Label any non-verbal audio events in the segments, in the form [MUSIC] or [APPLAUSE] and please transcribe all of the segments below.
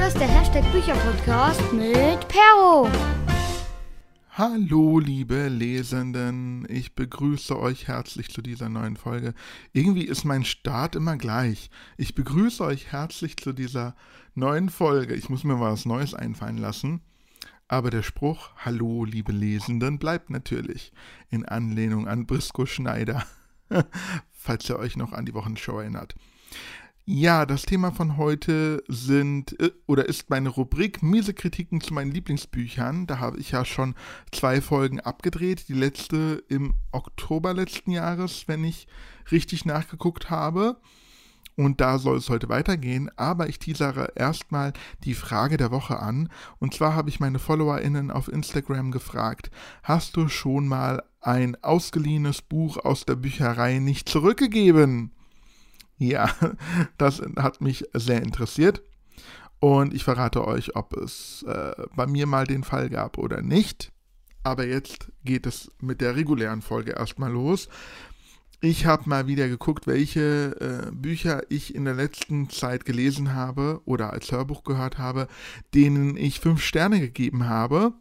Hier ist der Hashtag Bücherpodcast mit Perro. Hallo, liebe Lesenden, ich begrüße euch herzlich zu dieser neuen Folge. Irgendwie ist mein Start immer gleich. Ich begrüße euch herzlich zu dieser neuen Folge. Ich muss mir was Neues einfallen lassen. Aber der Spruch Hallo, liebe Lesenden bleibt natürlich in Anlehnung an Brisco Schneider, [LAUGHS] falls ihr euch noch an die Wochenshow erinnert. Ja, das Thema von heute sind äh, oder ist meine Rubrik Miese Kritiken zu meinen Lieblingsbüchern. Da habe ich ja schon zwei Folgen abgedreht. Die letzte im Oktober letzten Jahres, wenn ich richtig nachgeguckt habe. Und da soll es heute weitergehen, aber ich teasere erstmal die Frage der Woche an. Und zwar habe ich meine FollowerInnen auf Instagram gefragt: Hast du schon mal ein ausgeliehenes Buch aus der Bücherei nicht zurückgegeben? Ja, das hat mich sehr interessiert. Und ich verrate euch, ob es äh, bei mir mal den Fall gab oder nicht. Aber jetzt geht es mit der regulären Folge erstmal los. Ich habe mal wieder geguckt, welche äh, Bücher ich in der letzten Zeit gelesen habe oder als Hörbuch gehört habe, denen ich fünf Sterne gegeben habe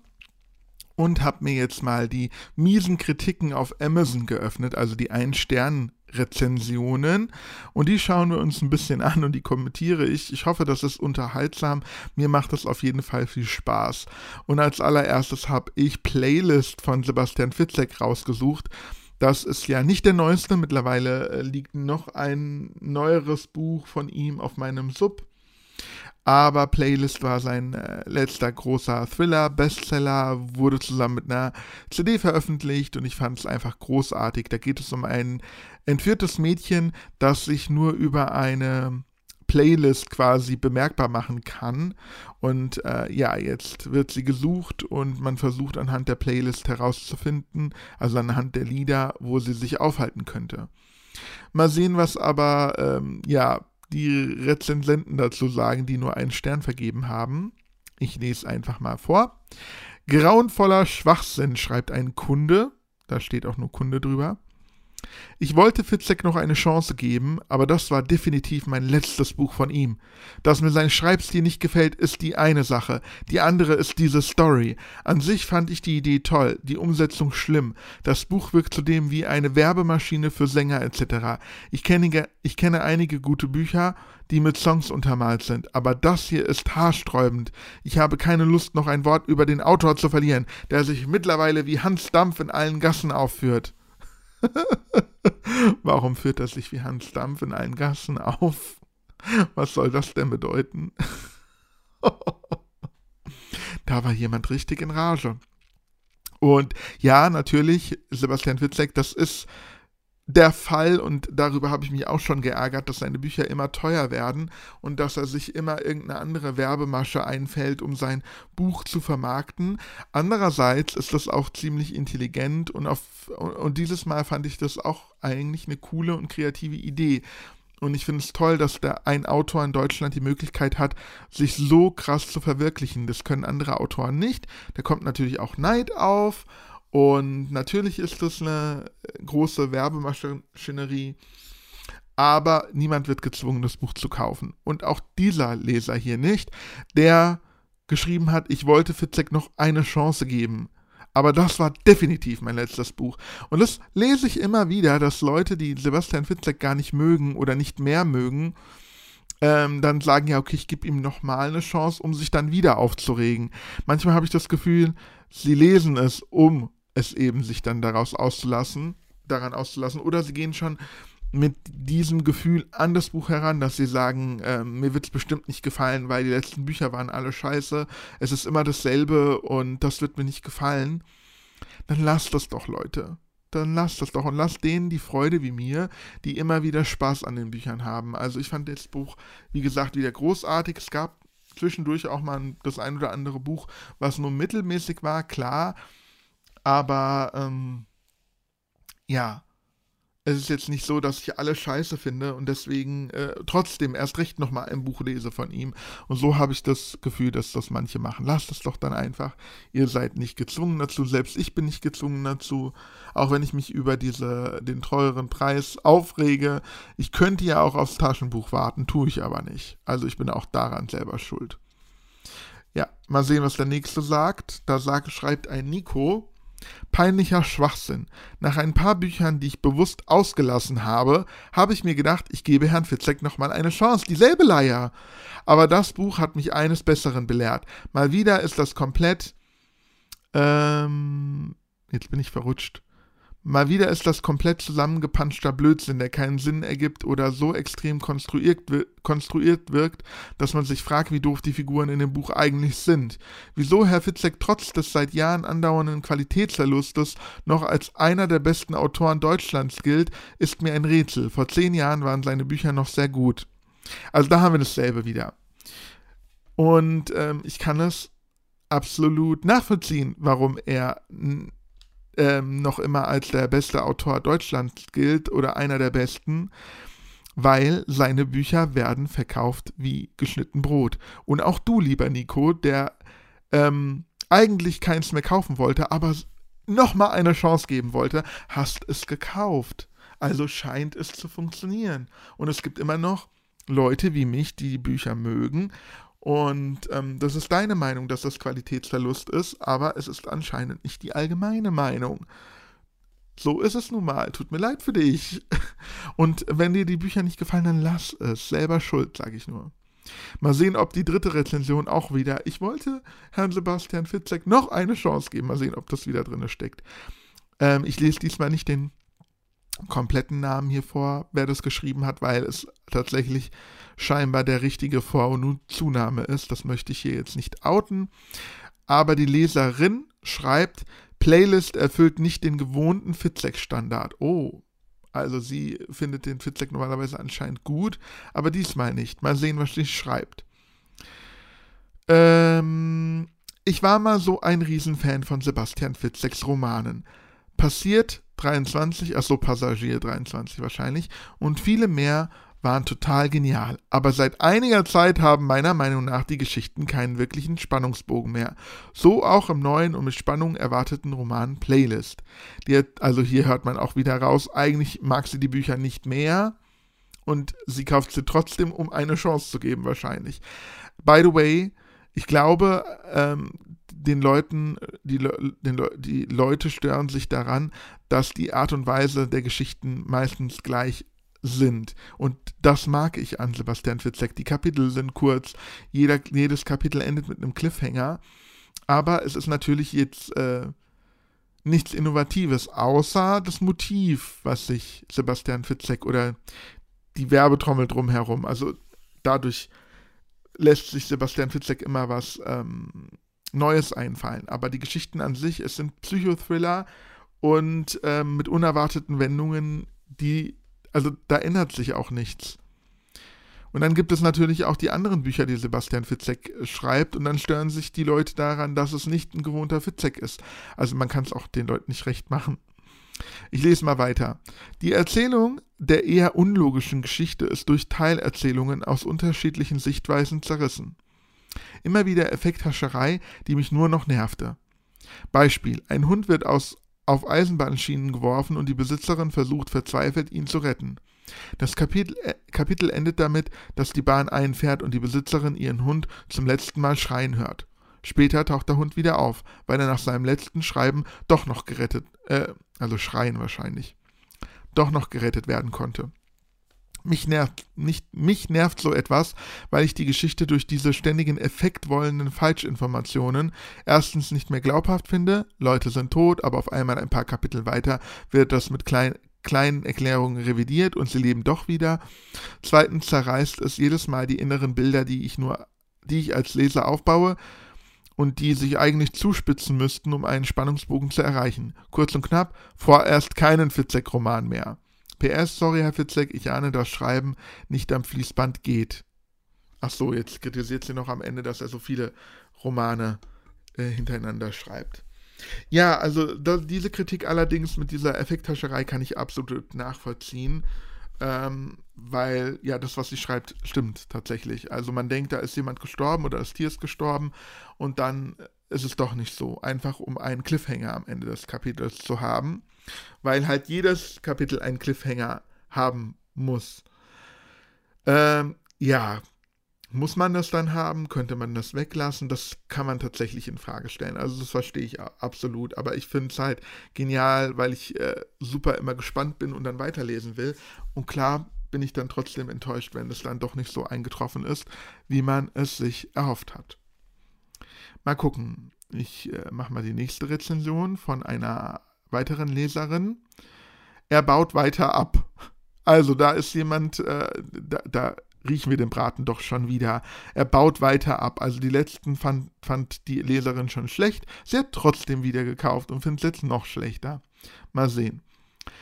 und habe mir jetzt mal die miesen Kritiken auf Amazon geöffnet, also die Ein-Stern- Rezensionen und die schauen wir uns ein bisschen an und die kommentiere ich. Ich hoffe, das ist unterhaltsam. Mir macht das auf jeden Fall viel Spaß. Und als allererstes habe ich Playlist von Sebastian Fitzek rausgesucht. Das ist ja nicht der neueste. Mittlerweile äh, liegt noch ein neueres Buch von ihm auf meinem Sub aber Playlist war sein äh, letzter großer Thriller, Bestseller, wurde zusammen mit einer CD veröffentlicht und ich fand es einfach großartig. Da geht es um ein entführtes Mädchen, das sich nur über eine Playlist quasi bemerkbar machen kann. Und äh, ja, jetzt wird sie gesucht und man versucht anhand der Playlist herauszufinden, also anhand der Lieder, wo sie sich aufhalten könnte. Mal sehen, was aber ähm, ja die Rezensenten dazu sagen, die nur einen Stern vergeben haben. Ich lese einfach mal vor. Grauenvoller Schwachsinn, schreibt ein Kunde. Da steht auch nur Kunde drüber. Ich wollte Fitzek noch eine Chance geben, aber das war definitiv mein letztes Buch von ihm. Dass mir sein Schreibstil nicht gefällt, ist die eine Sache. Die andere ist diese Story. An sich fand ich die Idee toll, die Umsetzung schlimm. Das Buch wirkt zudem wie eine Werbemaschine für Sänger etc. Ich kenne, ich kenne einige gute Bücher, die mit Songs untermalt sind, aber das hier ist haarsträubend. Ich habe keine Lust, noch ein Wort über den Autor zu verlieren, der sich mittlerweile wie Hans Dampf in allen Gassen aufführt. [LAUGHS] Warum führt er sich wie Hans Dampf in allen Gassen auf? Was soll das denn bedeuten? [LAUGHS] da war jemand richtig in Rage. Und ja, natürlich, Sebastian Witzek, das ist der Fall, und darüber habe ich mich auch schon geärgert, dass seine Bücher immer teuer werden und dass er sich immer irgendeine andere Werbemasche einfällt, um sein Buch zu vermarkten. Andererseits ist das auch ziemlich intelligent und, auf, und dieses Mal fand ich das auch eigentlich eine coole und kreative Idee. Und ich finde es toll, dass da ein Autor in Deutschland die Möglichkeit hat, sich so krass zu verwirklichen. Das können andere Autoren nicht. Da kommt natürlich auch Neid auf und natürlich ist das eine große Werbemaschinerie, aber niemand wird gezwungen, das Buch zu kaufen. Und auch dieser Leser hier nicht, der geschrieben hat, ich wollte Fitzek noch eine Chance geben. Aber das war definitiv mein letztes Buch. Und das lese ich immer wieder, dass Leute, die Sebastian Fitzek gar nicht mögen oder nicht mehr mögen, ähm, dann sagen, ja, okay, ich gebe ihm nochmal eine Chance, um sich dann wieder aufzuregen. Manchmal habe ich das Gefühl, sie lesen es, um es eben sich dann daraus auszulassen, daran auszulassen, oder sie gehen schon mit diesem Gefühl an das Buch heran, dass sie sagen, äh, mir wird es bestimmt nicht gefallen, weil die letzten Bücher waren alle scheiße, es ist immer dasselbe und das wird mir nicht gefallen, dann lasst das doch, Leute. Dann lasst das doch und lasst denen die Freude wie mir, die immer wieder Spaß an den Büchern haben. Also ich fand das Buch, wie gesagt, wieder großartig. Es gab zwischendurch auch mal das ein oder andere Buch, was nur mittelmäßig war, klar, aber ähm, ja, es ist jetzt nicht so, dass ich alles scheiße finde und deswegen äh, trotzdem erst recht nochmal ein Buch lese von ihm. Und so habe ich das Gefühl, dass das manche machen. Lasst es doch dann einfach. Ihr seid nicht gezwungen dazu. Selbst ich bin nicht gezwungen dazu. Auch wenn ich mich über diese, den teuren Preis aufrege. Ich könnte ja auch aufs Taschenbuch warten, tue ich aber nicht. Also ich bin auch daran selber schuld. Ja, mal sehen, was der nächste sagt. Da sagt, schreibt ein Nico. Peinlicher Schwachsinn. Nach ein paar Büchern, die ich bewusst ausgelassen habe, habe ich mir gedacht, ich gebe Herrn Fitzek nochmal eine Chance. Dieselbe Leier. Aber das Buch hat mich eines Besseren belehrt. Mal wieder ist das komplett. Ähm, jetzt bin ich verrutscht. Mal wieder ist das komplett zusammengepanschter Blödsinn, der keinen Sinn ergibt oder so extrem konstruiert, konstruiert wirkt, dass man sich fragt, wie doof die Figuren in dem Buch eigentlich sind. Wieso Herr Fitzek trotz des seit Jahren andauernden Qualitätsverlustes noch als einer der besten Autoren Deutschlands gilt, ist mir ein Rätsel. Vor zehn Jahren waren seine Bücher noch sehr gut. Also da haben wir dasselbe wieder. Und ähm, ich kann es absolut nachvollziehen, warum er ähm, noch immer als der beste Autor Deutschlands gilt oder einer der besten, weil seine Bücher werden verkauft wie geschnitten Brot. Und auch du, lieber Nico, der ähm, eigentlich keins mehr kaufen wollte, aber nochmal eine Chance geben wollte, hast es gekauft. Also scheint es zu funktionieren. Und es gibt immer noch Leute wie mich, die die Bücher mögen und ähm, das ist deine Meinung, dass das Qualitätsverlust ist, aber es ist anscheinend nicht die allgemeine Meinung. So ist es nun mal. Tut mir leid für dich. [LAUGHS] Und wenn dir die Bücher nicht gefallen, dann lass es. Selber schuld, sage ich nur. Mal sehen, ob die dritte Rezension auch wieder. Ich wollte Herrn Sebastian Fitzek noch eine Chance geben. Mal sehen, ob das wieder drin steckt. Ähm, ich lese diesmal nicht den kompletten Namen hier vor, wer das geschrieben hat, weil es tatsächlich scheinbar der richtige Vor- und Zunahme ist. Das möchte ich hier jetzt nicht outen. Aber die Leserin schreibt, Playlist erfüllt nicht den gewohnten Fitzek-Standard. Oh, also sie findet den Fitzek normalerweise anscheinend gut, aber diesmal nicht. Mal sehen, was sie schreibt. Ähm, ich war mal so ein Riesenfan von Sebastian Fitzeks Romanen. Passiert 23, achso, Passagier 23 wahrscheinlich, und viele mehr waren total genial, aber seit einiger Zeit haben meiner Meinung nach die Geschichten keinen wirklichen Spannungsbogen mehr. So auch im neuen und mit Spannung erwarteten Roman Playlist. Die, also hier hört man auch wieder raus, eigentlich mag sie die Bücher nicht mehr und sie kauft sie trotzdem, um eine Chance zu geben wahrscheinlich. By the way, ich glaube, ähm, den Leuten, die, den, die Leute stören sich daran, dass die Art und Weise der Geschichten meistens gleich sind. Und das mag ich an Sebastian Fitzek. Die Kapitel sind kurz, jeder, jedes Kapitel endet mit einem Cliffhanger. Aber es ist natürlich jetzt äh, nichts Innovatives, außer das Motiv, was sich Sebastian Fitzek oder die Werbetrommel drumherum, also dadurch lässt sich Sebastian Fitzek immer was ähm, Neues einfallen. Aber die Geschichten an sich, es sind Psychothriller und ähm, mit unerwarteten Wendungen, die also da ändert sich auch nichts. Und dann gibt es natürlich auch die anderen Bücher, die Sebastian Fitzek äh, schreibt, und dann stören sich die Leute daran, dass es nicht ein gewohnter Fitzek ist. Also man kann es auch den Leuten nicht recht machen. Ich lese mal weiter. Die Erzählung der eher unlogischen Geschichte ist durch Teilerzählungen aus unterschiedlichen Sichtweisen zerrissen. Immer wieder Effekthascherei, die mich nur noch nervte. Beispiel: Ein Hund wird aus auf Eisenbahnschienen geworfen und die Besitzerin versucht verzweifelt, ihn zu retten. Das Kapitel, äh, Kapitel endet damit, dass die Bahn einfährt und die Besitzerin ihren Hund zum letzten Mal schreien hört. Später taucht der Hund wieder auf, weil er nach seinem letzten Schreiben doch noch gerettet, äh, also schreien wahrscheinlich, doch noch gerettet werden konnte. Mich nervt, nicht, mich nervt so etwas, weil ich die Geschichte durch diese ständigen effektwollenden Falschinformationen erstens nicht mehr glaubhaft finde, Leute sind tot, aber auf einmal ein paar Kapitel weiter wird das mit klein, kleinen Erklärungen revidiert und sie leben doch wieder. Zweitens zerreißt es jedes Mal die inneren Bilder, die ich nur, die ich als Leser aufbaue und die sich eigentlich zuspitzen müssten, um einen Spannungsbogen zu erreichen. Kurz und knapp, vorerst keinen Fitzek-Roman mehr. PS, sorry, Herr Fitzek, ich ahne, dass Schreiben nicht am Fließband geht. Ach so, jetzt kritisiert sie noch am Ende, dass er so viele Romane äh, hintereinander schreibt. Ja, also da, diese Kritik allerdings mit dieser Effekthascherei kann ich absolut nachvollziehen, ähm, weil ja das, was sie schreibt, stimmt tatsächlich. Also man denkt, da ist jemand gestorben oder das Tier ist gestorben und dann ist es doch nicht so. Einfach um einen Cliffhanger am Ende des Kapitels zu haben weil halt jedes Kapitel einen Cliffhanger haben muss. Ähm, ja, Muss man das dann haben? Könnte man das weglassen? Das kann man tatsächlich in Frage stellen. Also das verstehe ich absolut. Aber ich finde es halt genial, weil ich äh, super immer gespannt bin und dann weiterlesen will. Und klar bin ich dann trotzdem enttäuscht, wenn es dann doch nicht so eingetroffen ist, wie man es sich erhofft hat. Mal gucken. Ich äh, mache mal die nächste Rezension von einer weiteren Leserin. Er baut weiter ab. Also da ist jemand, äh, da, da riechen wir den Braten doch schon wieder. Er baut weiter ab. Also die letzten fand, fand die Leserin schon schlecht. Sie hat trotzdem wieder gekauft und findet es jetzt noch schlechter. Mal sehen.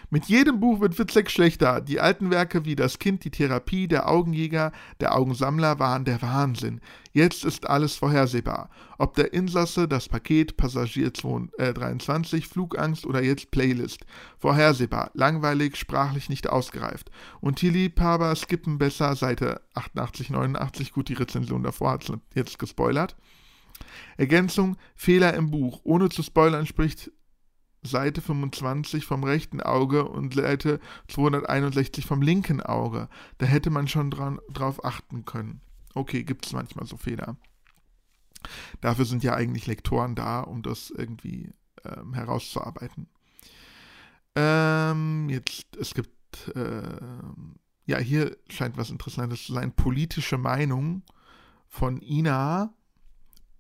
Mit jedem Buch wird Witzek schlechter. Die alten Werke wie Das Kind, die Therapie, Der Augenjäger, Der Augensammler waren der Wahnsinn. Jetzt ist alles vorhersehbar. Ob der Insasse, das Paket, Passagier 23, äh, Flugangst oder jetzt Playlist. Vorhersehbar, langweilig, sprachlich nicht ausgereift. Und die Liebhaber skippen besser, Seite 88, 89, gut, die Rezension davor hat jetzt gespoilert. Ergänzung, Fehler im Buch. Ohne zu spoilern spricht Seite 25 vom rechten Auge und Seite 261 vom linken Auge. Da hätte man schon dran, drauf achten können. Okay, gibt es manchmal so Fehler. Dafür sind ja eigentlich Lektoren da, um das irgendwie ähm, herauszuarbeiten. Ähm, jetzt, es gibt, äh, ja, hier scheint was Interessantes zu sein. Politische Meinung von Ina.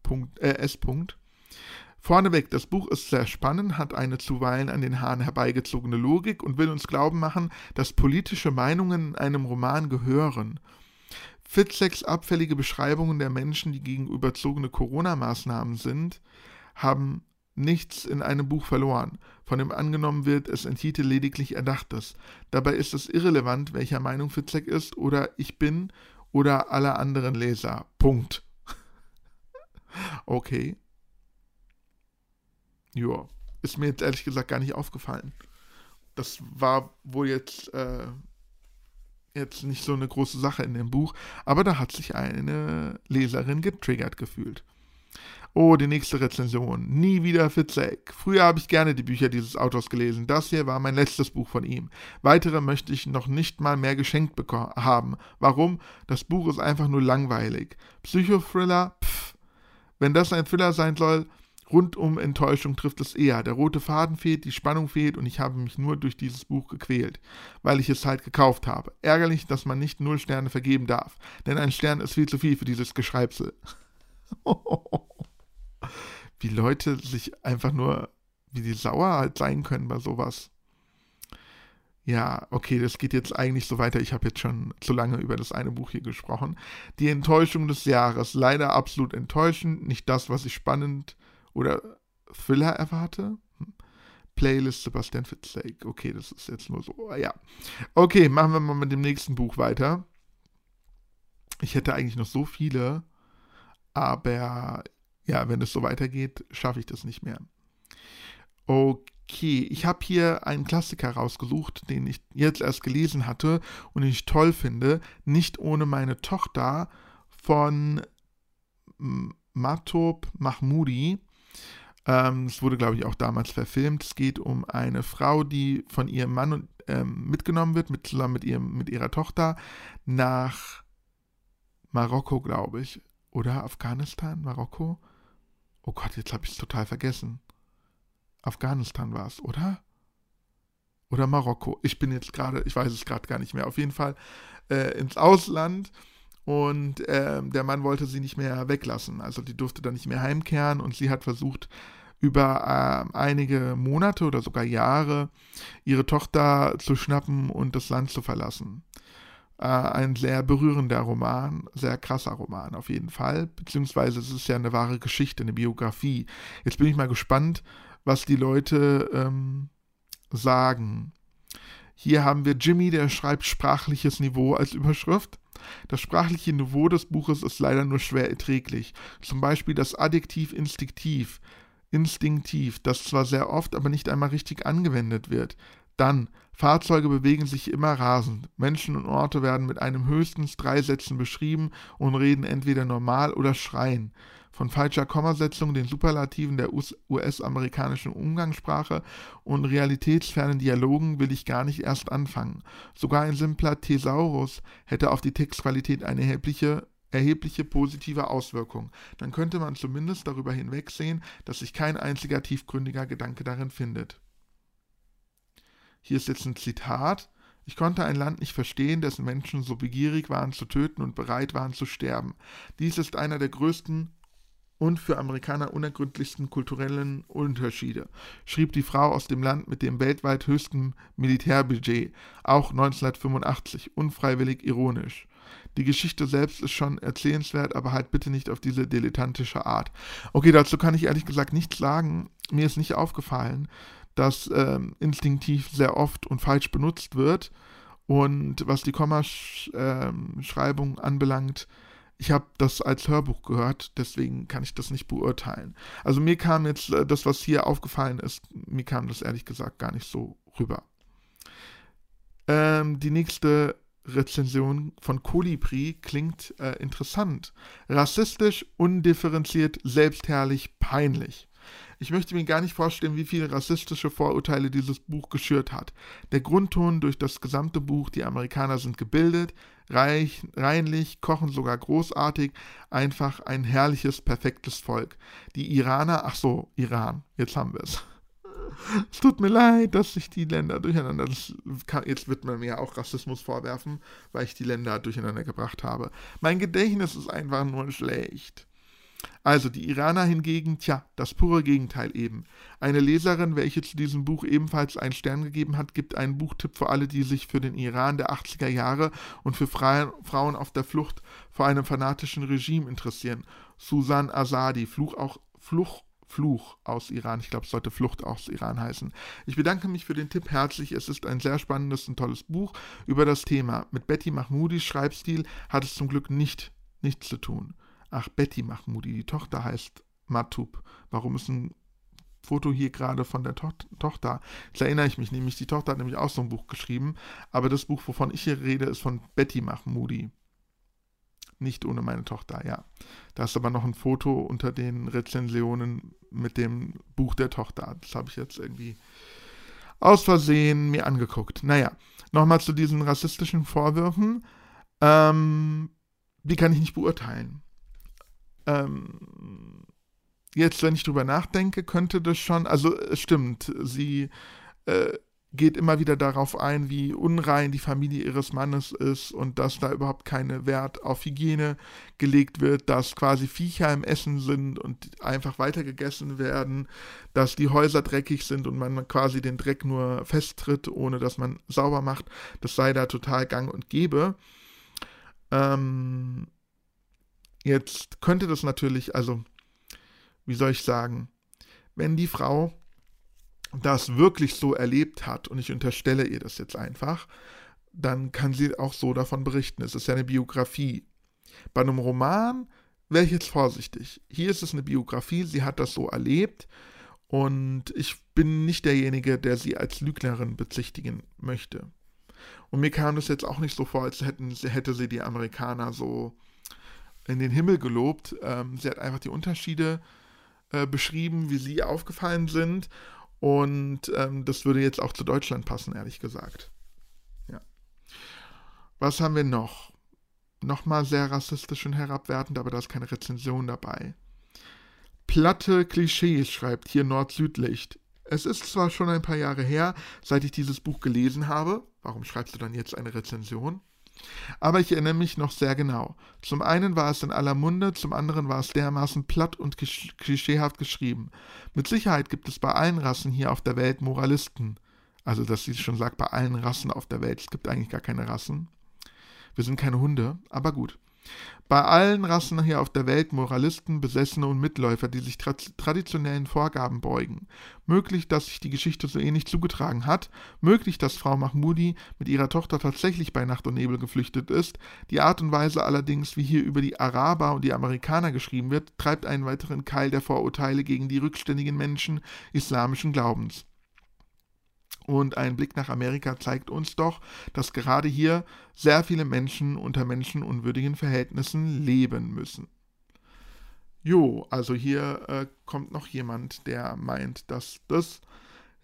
Punkt, äh, S. Punkt. Vorneweg, das Buch ist sehr spannend, hat eine zuweilen an den Haaren herbeigezogene Logik und will uns glauben machen, dass politische Meinungen in einem Roman gehören. Fitzeks abfällige Beschreibungen der Menschen, die gegen überzogene Corona-Maßnahmen sind, haben nichts in einem Buch verloren. Von dem angenommen wird, es enthielt lediglich Erdachtes. Dabei ist es irrelevant, welcher Meinung Fitzek ist oder ich bin oder alle anderen Leser. Punkt. [LAUGHS] okay. Ja, ist mir jetzt ehrlich gesagt gar nicht aufgefallen. Das war wohl jetzt, äh, jetzt nicht so eine große Sache in dem Buch, aber da hat sich eine Leserin getriggert gefühlt. Oh, die nächste Rezension. Nie wieder Fitzek. Früher habe ich gerne die Bücher dieses Autors gelesen. Das hier war mein letztes Buch von ihm. Weitere möchte ich noch nicht mal mehr geschenkt haben. Warum? Das Buch ist einfach nur langweilig. Psychothriller? Pff. Wenn das ein Thriller sein soll, Rundum Enttäuschung trifft es eher. Der rote Faden fehlt, die Spannung fehlt und ich habe mich nur durch dieses Buch gequält, weil ich es halt gekauft habe. Ärgerlich, dass man nicht null Sterne vergeben darf, denn ein Stern ist viel zu viel für dieses Geschreibsel. [LAUGHS] wie Leute sich einfach nur, wie die sauer halt sein können bei sowas. Ja, okay, das geht jetzt eigentlich so weiter. Ich habe jetzt schon zu lange über das eine Buch hier gesprochen. Die Enttäuschung des Jahres. Leider absolut enttäuschend. Nicht das, was ich spannend oder Thriller erwarte. Hm. Playlist Sebastian Fitzlake. Okay, das ist jetzt nur so. Ja. Okay, machen wir mal mit dem nächsten Buch weiter. Ich hätte eigentlich noch so viele, aber ja, wenn es so weitergeht, schaffe ich das nicht mehr. Okay, ich habe hier einen Klassiker rausgesucht, den ich jetzt erst gelesen hatte und den ich toll finde. Nicht ohne meine Tochter von Matob Mahmoudi. Ähm, es wurde, glaube ich, auch damals verfilmt. Es geht um eine Frau, die von ihrem Mann und, ähm, mitgenommen wird, mit, zusammen mit, ihrem, mit ihrer Tochter, nach Marokko, glaube ich. Oder Afghanistan? Marokko? Oh Gott, jetzt habe ich es total vergessen. Afghanistan war es, oder? Oder Marokko. Ich bin jetzt gerade, ich weiß es gerade gar nicht mehr. Auf jeden Fall äh, ins Ausland und äh, der Mann wollte sie nicht mehr weglassen. Also die durfte dann nicht mehr heimkehren und sie hat versucht, über äh, einige Monate oder sogar Jahre ihre Tochter zu schnappen und das Land zu verlassen. Äh, ein sehr berührender Roman, sehr krasser Roman auf jeden Fall, beziehungsweise es ist ja eine wahre Geschichte, eine Biografie. Jetzt bin ich mal gespannt, was die Leute ähm, sagen. Hier haben wir Jimmy, der schreibt sprachliches Niveau als Überschrift. Das sprachliche Niveau des Buches ist leider nur schwer erträglich. Zum Beispiel das Adjektiv instinktiv, instinktiv, das zwar sehr oft, aber nicht einmal richtig angewendet wird. Dann, Fahrzeuge bewegen sich immer rasend. Menschen und Orte werden mit einem höchstens drei Sätzen beschrieben und reden entweder normal oder schreien von falscher Kommasetzung, den Superlativen der US-amerikanischen Umgangssprache und realitätsfernen Dialogen will ich gar nicht erst anfangen. Sogar ein simpler Thesaurus hätte auf die Textqualität eine erhebliche erhebliche positive Auswirkungen. Dann könnte man zumindest darüber hinwegsehen, dass sich kein einziger tiefgründiger Gedanke darin findet. Hier ist jetzt ein Zitat. Ich konnte ein Land nicht verstehen, dessen Menschen so begierig waren zu töten und bereit waren zu sterben. Dies ist einer der größten und für Amerikaner unergründlichsten kulturellen Unterschiede, schrieb die Frau aus dem Land mit dem weltweit höchsten Militärbudget, auch 1985, unfreiwillig ironisch. Die Geschichte selbst ist schon erzählenswert, aber halt bitte nicht auf diese dilettantische Art. Okay, dazu kann ich ehrlich gesagt nichts sagen. Mir ist nicht aufgefallen, dass ähm, instinktiv sehr oft und falsch benutzt wird. Und was die Kommaschreibung ähm, anbelangt, ich habe das als Hörbuch gehört, deswegen kann ich das nicht beurteilen. Also mir kam jetzt äh, das, was hier aufgefallen ist, mir kam das ehrlich gesagt gar nicht so rüber. Ähm, die nächste Rezension von Kolibri klingt äh, interessant. Rassistisch, undifferenziert, selbstherrlich, peinlich. Ich möchte mir gar nicht vorstellen, wie viele rassistische Vorurteile dieses Buch geschürt hat. Der Grundton durch das gesamte Buch, die Amerikaner sind gebildet, reich, reinlich, kochen sogar großartig, einfach ein herrliches, perfektes Volk. Die Iraner, ach so, Iran, jetzt haben wir es. Es tut mir leid, dass sich die Länder durcheinander. Kann, jetzt wird man mir auch Rassismus vorwerfen, weil ich die Länder durcheinander gebracht habe. Mein Gedächtnis ist einfach nur schlecht. Also die Iraner hingegen, tja, das pure Gegenteil eben. Eine Leserin, welche zu diesem Buch ebenfalls einen Stern gegeben hat, gibt einen Buchtipp für alle, die sich für den Iran der 80er Jahre und für Frauen auf der Flucht vor einem fanatischen Regime interessieren. Susan Azadi, Fluch auch Fluch Fluch aus Iran. Ich glaube, es sollte Flucht aus Iran heißen. Ich bedanke mich für den Tipp herzlich. Es ist ein sehr spannendes und tolles Buch über das Thema. Mit Betty Mahmoudis Schreibstil hat es zum Glück nicht nichts zu tun. Ach, Betty Mahmoudi, die Tochter heißt Matub. Warum ist ein Foto hier gerade von der to Tochter? Jetzt erinnere ich mich nämlich, die Tochter hat nämlich auch so ein Buch geschrieben, aber das Buch, wovon ich hier rede, ist von Betty Mahmoudi. Nicht ohne meine Tochter, ja. Da ist aber noch ein Foto unter den Rezensionen mit dem Buch der Tochter. Das habe ich jetzt irgendwie aus Versehen mir angeguckt. Naja, nochmal zu diesen rassistischen Vorwürfen. Ähm, die kann ich nicht beurteilen. Ähm, jetzt, wenn ich drüber nachdenke, könnte das schon, also es stimmt, sie äh, geht immer wieder darauf ein, wie unrein die Familie ihres Mannes ist und dass da überhaupt kein Wert auf Hygiene gelegt wird, dass quasi Viecher im Essen sind und einfach weitergegessen werden, dass die Häuser dreckig sind und man quasi den Dreck nur festtritt, ohne dass man sauber macht. Das sei da total gang und gäbe. Ähm, jetzt könnte das natürlich, also, wie soll ich sagen, wenn die Frau das wirklich so erlebt hat, und ich unterstelle ihr das jetzt einfach, dann kann sie auch so davon berichten. Es ist ja eine Biografie. Bei einem Roman wäre ich jetzt vorsichtig. Hier ist es eine Biografie, sie hat das so erlebt und ich bin nicht derjenige, der sie als Lügnerin bezichtigen möchte. Und mir kam das jetzt auch nicht so vor, als hätten, hätte sie die Amerikaner so in den Himmel gelobt. Ähm, sie hat einfach die Unterschiede äh, beschrieben, wie sie aufgefallen sind und ähm, das würde jetzt auch zu Deutschland passen, ehrlich gesagt. Ja. Was haben wir noch? Nochmal sehr rassistisch und herabwertend, aber da ist keine Rezension dabei. Platte Klischees, schreibt hier Nord-Südlicht. Es ist zwar schon ein paar Jahre her, seit ich dieses Buch gelesen habe. Warum schreibst du dann jetzt eine Rezension? Aber ich erinnere mich noch sehr genau. Zum einen war es in aller Munde, zum anderen war es dermaßen platt und klischeehaft geschrieben. Mit Sicherheit gibt es bei allen Rassen hier auf der Welt Moralisten. Also, dass sie schon sagt, bei allen Rassen auf der Welt. Es gibt eigentlich gar keine Rassen. Wir sind keine Hunde, aber gut. Bei allen Rassen hier auf der Welt Moralisten, Besessene und Mitläufer, die sich tra traditionellen Vorgaben beugen. Möglich, dass sich die Geschichte so ähnlich zugetragen hat, möglich, dass Frau Mahmoudi mit ihrer Tochter tatsächlich bei Nacht und Nebel geflüchtet ist. Die Art und Weise allerdings, wie hier über die Araber und die Amerikaner geschrieben wird, treibt einen weiteren Keil der Vorurteile gegen die rückständigen Menschen islamischen Glaubens. Und ein Blick nach Amerika zeigt uns doch, dass gerade hier sehr viele Menschen unter menschenunwürdigen Verhältnissen leben müssen. Jo, also hier äh, kommt noch jemand, der meint, dass das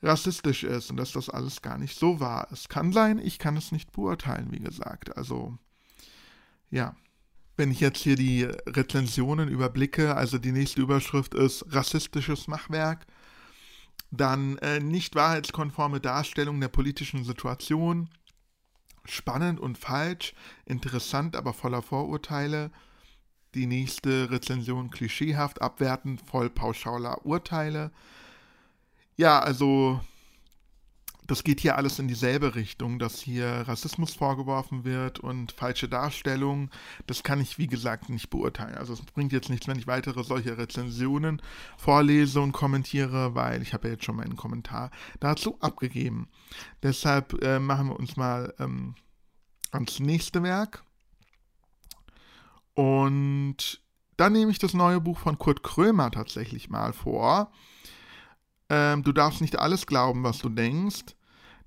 rassistisch ist und dass das alles gar nicht so war. Es kann sein, ich kann es nicht beurteilen, wie gesagt. Also, ja. wenn ich jetzt hier die Rezensionen überblicke, also die nächste Überschrift ist rassistisches Machwerk, dann äh, nicht wahrheitskonforme Darstellung der politischen Situation, spannend und falsch, interessant, aber voller Vorurteile. Die nächste Rezension klischeehaft, abwertend, voll pauschaler Urteile. Ja, also das geht hier alles in dieselbe Richtung, dass hier Rassismus vorgeworfen wird und falsche Darstellung. Das kann ich, wie gesagt, nicht beurteilen. Also es bringt jetzt nichts, wenn ich weitere solche Rezensionen vorlese und kommentiere, weil ich habe ja jetzt schon meinen Kommentar dazu abgegeben. Deshalb äh, machen wir uns mal ähm, ans nächste Werk. Und dann nehme ich das neue Buch von Kurt Krömer tatsächlich mal vor. Ähm, du darfst nicht alles glauben, was du denkst.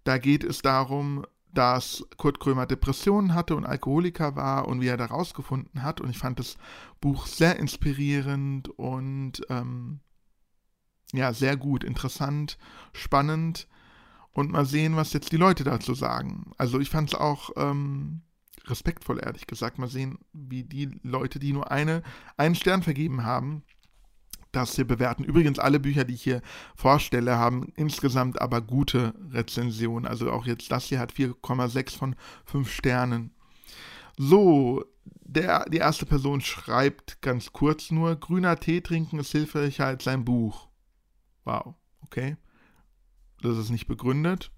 Da geht es darum, dass Kurt Krömer Depressionen hatte und Alkoholiker war und wie er da rausgefunden hat. Und ich fand das Buch sehr inspirierend und ähm, ja, sehr gut, interessant, spannend. Und mal sehen, was jetzt die Leute dazu sagen. Also ich fand es auch ähm, respektvoll, ehrlich gesagt. Mal sehen, wie die Leute, die nur eine, einen Stern vergeben haben, das hier bewerten. Übrigens, alle Bücher, die ich hier vorstelle, haben insgesamt aber gute Rezensionen. Also auch jetzt das hier hat 4,6 von 5 Sternen. So, der, die erste Person schreibt ganz kurz nur, grüner Tee trinken ist hilfreicher als sein Buch. Wow, okay. Das ist nicht begründet.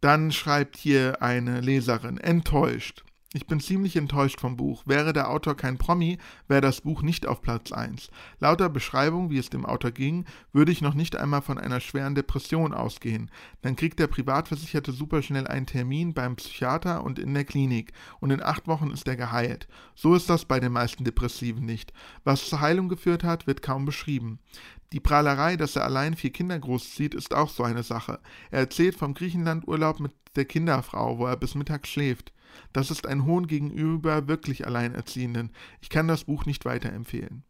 Dann schreibt hier eine Leserin, enttäuscht. Ich bin ziemlich enttäuscht vom Buch. Wäre der Autor kein Promi, wäre das Buch nicht auf Platz 1. Lauter Beschreibung, wie es dem Autor ging, würde ich noch nicht einmal von einer schweren Depression ausgehen. Dann kriegt der Privatversicherte superschnell einen Termin beim Psychiater und in der Klinik und in acht Wochen ist er geheilt. So ist das bei den meisten Depressiven nicht. Was zur Heilung geführt hat, wird kaum beschrieben. Die Prahlerei, dass er allein vier Kinder großzieht, ist auch so eine Sache. Er erzählt vom Griechenlandurlaub mit der Kinderfrau, wo er bis Mittag schläft. Das ist ein Hohn gegenüber wirklich Alleinerziehenden. Ich kann das Buch nicht weiterempfehlen.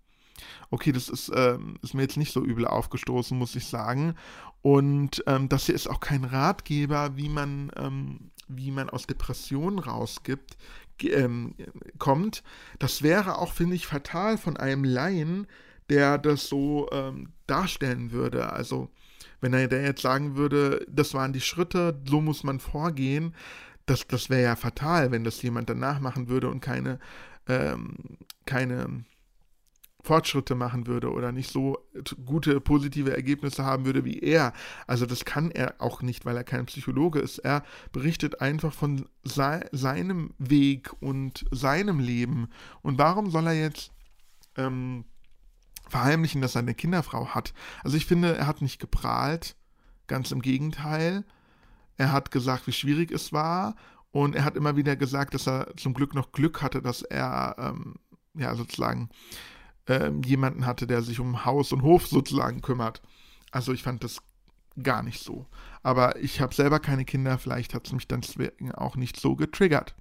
Okay, das ist, ähm, ist mir jetzt nicht so übel aufgestoßen, muss ich sagen. Und ähm, das hier ist auch kein Ratgeber, wie man, ähm, wie man aus Depressionen rausgibt, ähm, kommt. Das wäre auch, finde ich, fatal von einem Laien, der das so ähm, darstellen würde. Also, wenn er jetzt sagen würde, das waren die Schritte, so muss man vorgehen, das, das wäre ja fatal, wenn das jemand danach machen würde und keine, ähm, keine Fortschritte machen würde oder nicht so gute positive Ergebnisse haben würde wie er. Also das kann er auch nicht, weil er kein Psychologe ist. Er berichtet einfach von sei, seinem Weg und seinem Leben. Und warum soll er jetzt ähm, verheimlichen, dass er eine Kinderfrau hat? Also ich finde, er hat nicht geprahlt. Ganz im Gegenteil. Er hat gesagt, wie schwierig es war. Und er hat immer wieder gesagt, dass er zum Glück noch Glück hatte, dass er ähm, ja sozusagen ähm, jemanden hatte, der sich um Haus und Hof sozusagen kümmert. Also ich fand das gar nicht so. Aber ich habe selber keine Kinder, vielleicht hat es mich dann deswegen auch nicht so getriggert.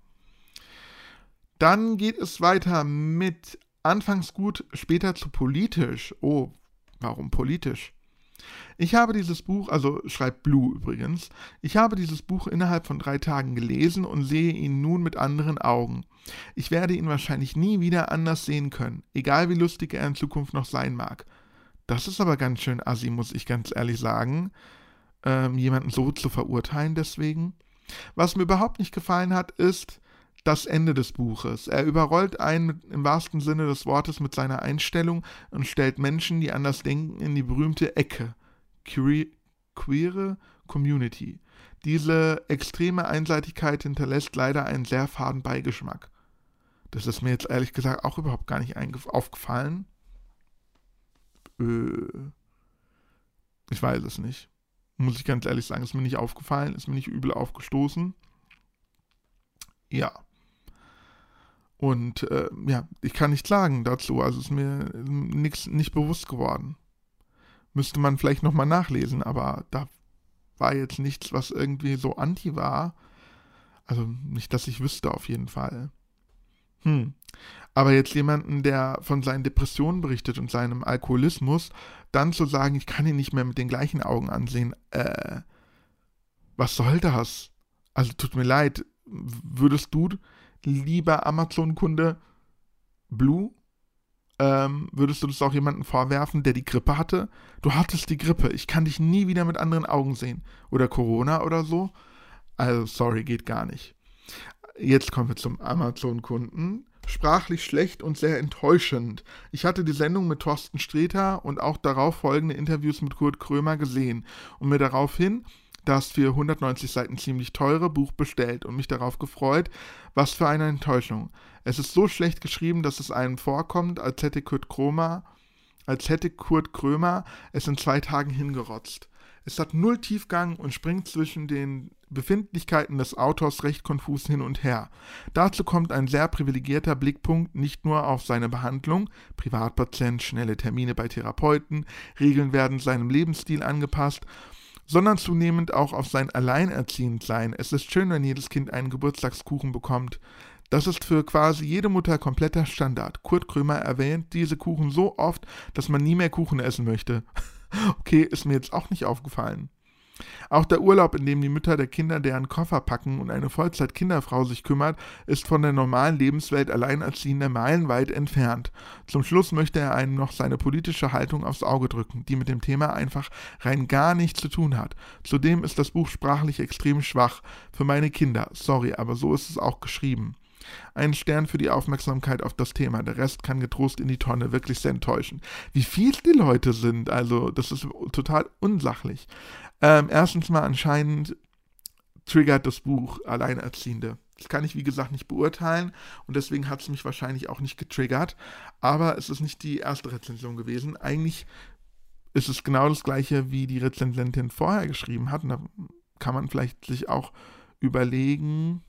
Dann geht es weiter mit anfangs gut, später zu politisch. Oh, warum politisch? Ich habe dieses Buch, also schreibt Blue übrigens, ich habe dieses Buch innerhalb von drei Tagen gelesen und sehe ihn nun mit anderen Augen. Ich werde ihn wahrscheinlich nie wieder anders sehen können, egal wie lustig er in Zukunft noch sein mag. Das ist aber ganz schön assi, muss ich ganz ehrlich sagen, ähm, jemanden so zu verurteilen deswegen. Was mir überhaupt nicht gefallen hat, ist das Ende des Buches. Er überrollt einen im wahrsten Sinne des Wortes mit seiner Einstellung und stellt Menschen, die anders denken, in die berühmte Ecke. Queer, queere Community. Diese extreme Einseitigkeit hinterlässt leider einen sehr faden Beigeschmack. Das ist mir jetzt ehrlich gesagt auch überhaupt gar nicht aufgefallen. Äh, ich weiß es nicht. Muss ich ganz ehrlich sagen, ist mir nicht aufgefallen, ist mir nicht übel aufgestoßen. Ja. Und äh, ja, ich kann nichts sagen dazu. Also ist mir nix, nicht bewusst geworden. Müsste man vielleicht nochmal nachlesen, aber da war jetzt nichts, was irgendwie so anti war. Also nicht, dass ich wüsste auf jeden Fall. Hm. Aber jetzt jemanden, der von seinen Depressionen berichtet und seinem Alkoholismus, dann zu sagen, ich kann ihn nicht mehr mit den gleichen Augen ansehen, äh, was soll das? Also tut mir leid, würdest du lieber Amazon-Kunde Blue? Ähm, würdest du das auch jemandem vorwerfen, der die Grippe hatte? Du hattest die Grippe, ich kann dich nie wieder mit anderen Augen sehen. Oder Corona oder so? Also, sorry, geht gar nicht. Jetzt kommen wir zum Amazon-Kunden. Sprachlich schlecht und sehr enttäuschend. Ich hatte die Sendung mit Thorsten Sträter und auch darauf folgende Interviews mit Kurt Krömer gesehen und mir daraufhin das für 190 Seiten ziemlich teure Buch bestellt und mich darauf gefreut. Was für eine Enttäuschung. Es ist so schlecht geschrieben, dass es einem vorkommt, als hätte Kurt Krömer, als hätte Kurt Krömer es in zwei Tagen hingerotzt. Es hat null Tiefgang und springt zwischen den Befindlichkeiten des Autors recht konfus hin und her. Dazu kommt ein sehr privilegierter Blickpunkt nicht nur auf seine Behandlung, Privatpatient, schnelle Termine bei Therapeuten, Regeln werden seinem Lebensstil angepasst, sondern zunehmend auch auf sein Alleinerziehendsein. Es ist schön, wenn jedes Kind einen Geburtstagskuchen bekommt. Das ist für quasi jede Mutter kompletter Standard. Kurt Krömer erwähnt diese Kuchen so oft, dass man nie mehr Kuchen essen möchte. [LAUGHS] Okay, ist mir jetzt auch nicht aufgefallen. Auch der Urlaub, in dem die Mütter der Kinder deren Koffer packen und eine Vollzeit-Kinderfrau sich kümmert, ist von der normalen Lebenswelt alleinerziehender meilenweit entfernt. Zum Schluss möchte er einem noch seine politische Haltung aufs Auge drücken, die mit dem Thema einfach rein gar nichts zu tun hat. Zudem ist das Buch sprachlich extrem schwach. Für meine Kinder, sorry, aber so ist es auch geschrieben. Ein Stern für die Aufmerksamkeit auf das Thema. Der Rest kann getrost in die Tonne. Wirklich sehr enttäuschend. Wie viel die Leute sind, also das ist total unsachlich. Ähm, erstens mal anscheinend triggert das Buch Alleinerziehende. Das kann ich, wie gesagt, nicht beurteilen und deswegen hat es mich wahrscheinlich auch nicht getriggert. Aber es ist nicht die erste Rezension gewesen. Eigentlich ist es genau das gleiche, wie die Rezensentin vorher geschrieben hat. Und da kann man vielleicht sich auch überlegen,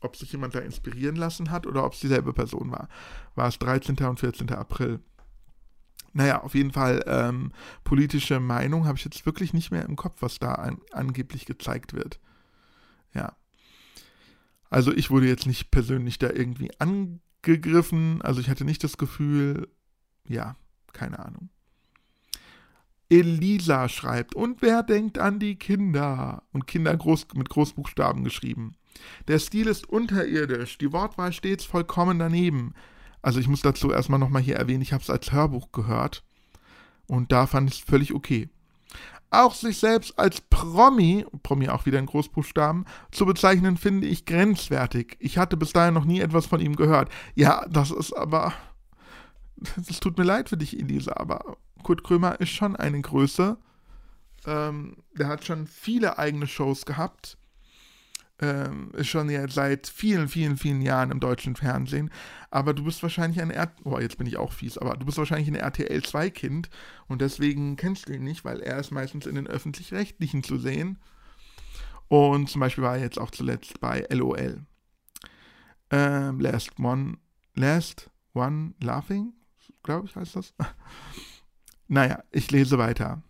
ob sich jemand da inspirieren lassen hat oder ob es dieselbe Person war. War es 13. und 14. April. Naja, auf jeden Fall ähm, politische Meinung habe ich jetzt wirklich nicht mehr im Kopf, was da an, angeblich gezeigt wird. Ja. Also ich wurde jetzt nicht persönlich da irgendwie angegriffen. Also ich hatte nicht das Gefühl, ja, keine Ahnung. Elisa schreibt, und wer denkt an die Kinder? Und Kinder groß, mit Großbuchstaben geschrieben. Der Stil ist unterirdisch, die Wortwahl stets vollkommen daneben. Also ich muss dazu erstmal nochmal hier erwähnen, ich habe es als Hörbuch gehört und da fand ich es völlig okay. Auch sich selbst als Promi, Promi auch wieder in Großbuchstaben, zu bezeichnen, finde ich grenzwertig. Ich hatte bis dahin noch nie etwas von ihm gehört. Ja, das ist aber. Es tut mir leid für dich, Elisa, aber Kurt Krömer ist schon eine Größe. Ähm, der hat schon viele eigene Shows gehabt ähm, ist schon ja seit vielen, vielen, vielen Jahren im deutschen Fernsehen. Aber du bist wahrscheinlich ein R oh, jetzt bin ich auch fies, aber du bist wahrscheinlich ein RTL 2 Kind und deswegen kennst du ihn nicht, weil er ist meistens in den öffentlich-rechtlichen zu sehen. Und zum Beispiel war er jetzt auch zuletzt bei LOL. Ähm, Last One, Last One Laughing, glaube ich heißt das. [LAUGHS] naja, ich lese weiter.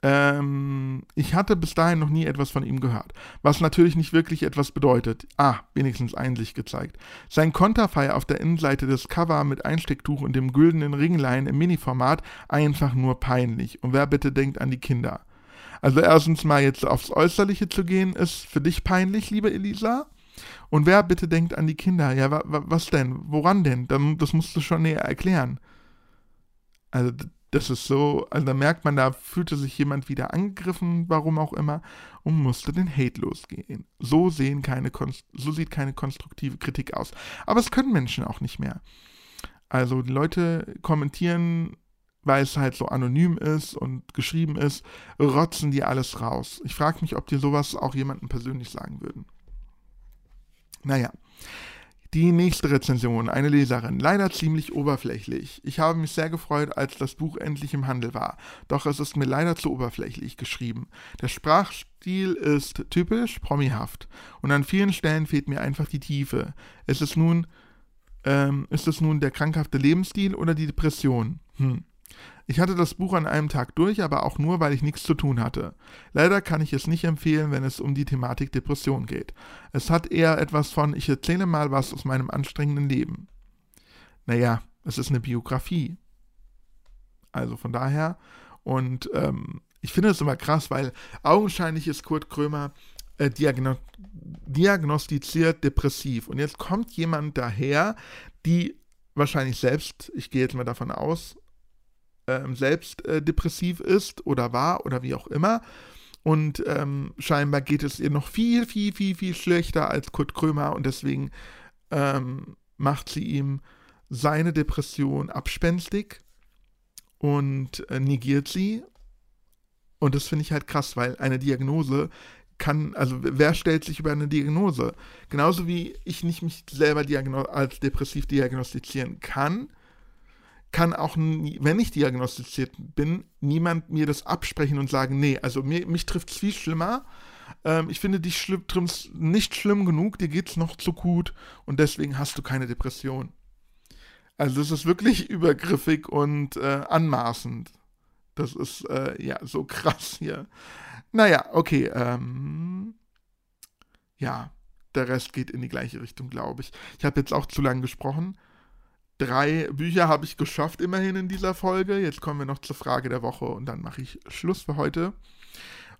Ähm, ich hatte bis dahin noch nie etwas von ihm gehört, was natürlich nicht wirklich etwas bedeutet. Ah, wenigstens Einsicht gezeigt. Sein Konterfei auf der Innenseite des Cover mit Einstecktuch und dem güldenen Ringlein im Mini-Format einfach nur peinlich. Und wer bitte denkt an die Kinder? Also erstens mal jetzt aufs Äußerliche zu gehen, ist für dich peinlich, liebe Elisa. Und wer bitte denkt an die Kinder? Ja, wa, wa, was denn? Woran denn? Das musst du schon näher erklären. Also das ist so, also da merkt man, da fühlte sich jemand wieder angegriffen, warum auch immer, und musste den Hate losgehen. So, sehen keine, so sieht keine konstruktive Kritik aus. Aber es können Menschen auch nicht mehr. Also die Leute kommentieren, weil es halt so anonym ist und geschrieben ist, rotzen die alles raus. Ich frage mich, ob die sowas auch jemandem persönlich sagen würden. Naja. Die nächste Rezension, eine Leserin, leider ziemlich oberflächlich. Ich habe mich sehr gefreut, als das Buch endlich im Handel war, doch es ist mir leider zu oberflächlich geschrieben. Der Sprachstil ist typisch promihaft und an vielen Stellen fehlt mir einfach die Tiefe. Ist es nun, ähm, ist es nun der krankhafte Lebensstil oder die Depression? Hm. Ich hatte das Buch an einem Tag durch, aber auch nur, weil ich nichts zu tun hatte. Leider kann ich es nicht empfehlen, wenn es um die Thematik Depression geht. Es hat eher etwas von, ich erzähle mal was aus meinem anstrengenden Leben. Naja, es ist eine Biografie. Also von daher. Und ähm, ich finde es immer krass, weil augenscheinlich ist Kurt Krömer äh, diagno diagnostiziert depressiv. Und jetzt kommt jemand daher, die wahrscheinlich selbst, ich gehe jetzt mal davon aus, ähm, selbst äh, depressiv ist oder war oder wie auch immer. Und ähm, scheinbar geht es ihr noch viel, viel, viel, viel schlechter als Kurt Krömer und deswegen ähm, macht sie ihm seine Depression abspenstig und äh, negiert sie. Und das finde ich halt krass, weil eine Diagnose kann, also wer stellt sich über eine Diagnose? Genauso wie ich nicht mich selber als depressiv diagnostizieren kann, kann auch, wenn ich diagnostiziert bin, niemand mir das absprechen und sagen, nee, also mir, mich trifft es viel schlimmer. Ähm, ich finde dich schlimm, nicht schlimm genug, dir geht es noch zu gut und deswegen hast du keine Depression. Also das ist wirklich [LAUGHS] übergriffig und äh, anmaßend. Das ist äh, ja so [LAUGHS] krass hier. Naja, okay. Ähm, ja, der Rest geht in die gleiche Richtung, glaube ich. Ich habe jetzt auch zu lange gesprochen. Drei Bücher habe ich geschafft immerhin in dieser Folge. Jetzt kommen wir noch zur Frage der Woche und dann mache ich Schluss für heute.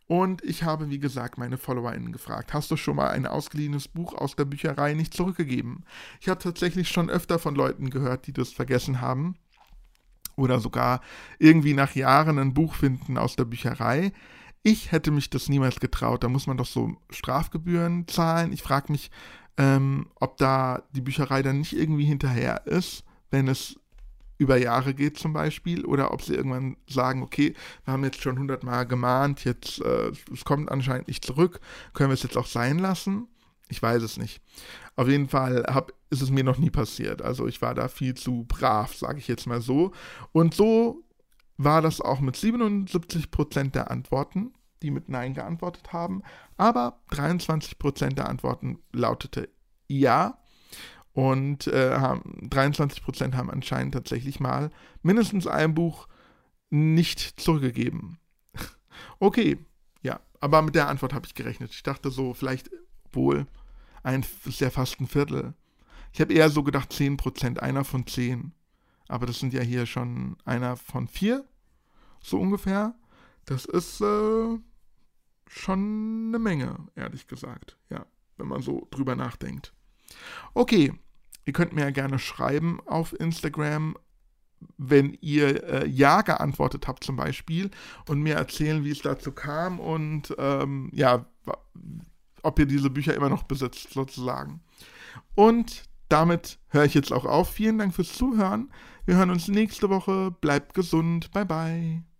Und ich habe, wie gesagt, meine FollowerInnen gefragt, hast du schon mal ein ausgeliehenes Buch aus der Bücherei nicht zurückgegeben? Ich habe tatsächlich schon öfter von Leuten gehört, die das vergessen haben. Oder sogar irgendwie nach Jahren ein Buch finden aus der Bücherei. Ich hätte mich das niemals getraut. Da muss man doch so Strafgebühren zahlen. Ich frage mich, ähm, ob da die Bücherei dann nicht irgendwie hinterher ist, wenn es über Jahre geht zum Beispiel, oder ob sie irgendwann sagen, okay, wir haben jetzt schon hundertmal gemahnt, jetzt äh, es kommt anscheinend nicht zurück, können wir es jetzt auch sein lassen? Ich weiß es nicht. Auf jeden Fall hab, ist es mir noch nie passiert. Also ich war da viel zu brav, sage ich jetzt mal so. Und so war das auch mit 77% der Antworten, die mit Nein geantwortet haben. Aber 23% der Antworten lautete Ja. Und äh, haben, 23% haben anscheinend tatsächlich mal mindestens ein Buch nicht zurückgegeben. [LAUGHS] okay, ja, aber mit der Antwort habe ich gerechnet. Ich dachte so, vielleicht wohl, ein, ist ja fast ein Viertel. Ich habe eher so gedacht 10%, einer von 10. Aber das sind ja hier schon einer von 4, so ungefähr. Das ist äh, schon eine Menge, ehrlich gesagt. Ja, wenn man so drüber nachdenkt. Okay, Ihr könnt mir ja gerne schreiben auf Instagram, wenn ihr äh, Ja geantwortet habt zum Beispiel und mir erzählen, wie es dazu kam und ähm, ja, ob ihr diese Bücher immer noch besitzt sozusagen. Und damit höre ich jetzt auch auf. Vielen Dank fürs Zuhören. Wir hören uns nächste Woche. Bleibt gesund. Bye bye.